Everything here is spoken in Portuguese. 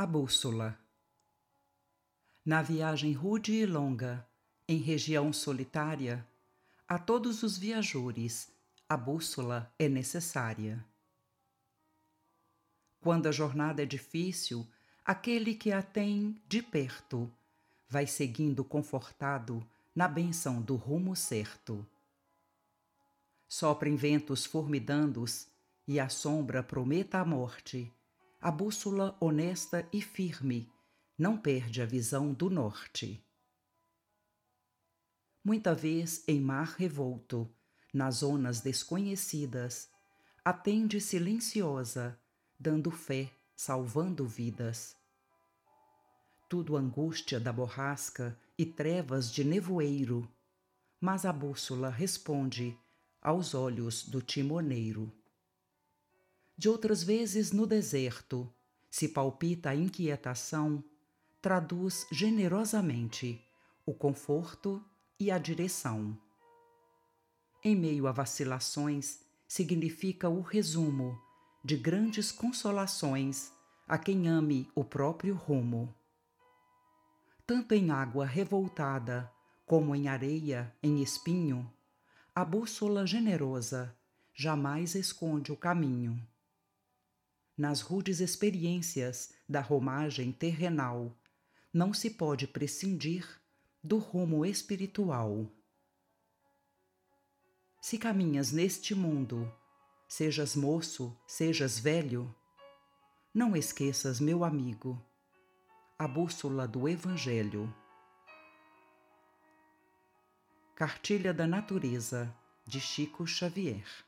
A bússola. Na viagem rude e longa, em região solitária, a todos os viajores a bússola é necessária. Quando a jornada é difícil, aquele que a tem de perto vai seguindo confortado na benção do rumo certo. Soprem ventos formidandos e a sombra prometa a morte a bússola honesta e firme não perde a visão do norte. Muita vez em mar revolto, nas zonas desconhecidas, atende silenciosa, dando fé, salvando vidas. Tudo angústia da borrasca e trevas de nevoeiro, mas a bússola responde aos olhos do timoneiro de outras vezes no deserto, se palpita a inquietação, traduz generosamente o conforto e a direção. Em meio a vacilações, significa o resumo de grandes consolações a quem ame o próprio rumo. Tanto em água revoltada como em areia em espinho, a bússola generosa jamais esconde o caminho nas rudes experiências da romagem terrenal, não se pode prescindir do rumo espiritual. Se caminhas neste mundo, sejas moço, sejas velho, não esqueças, meu amigo, a bússola do Evangelho. Cartilha da Natureza, de Chico Xavier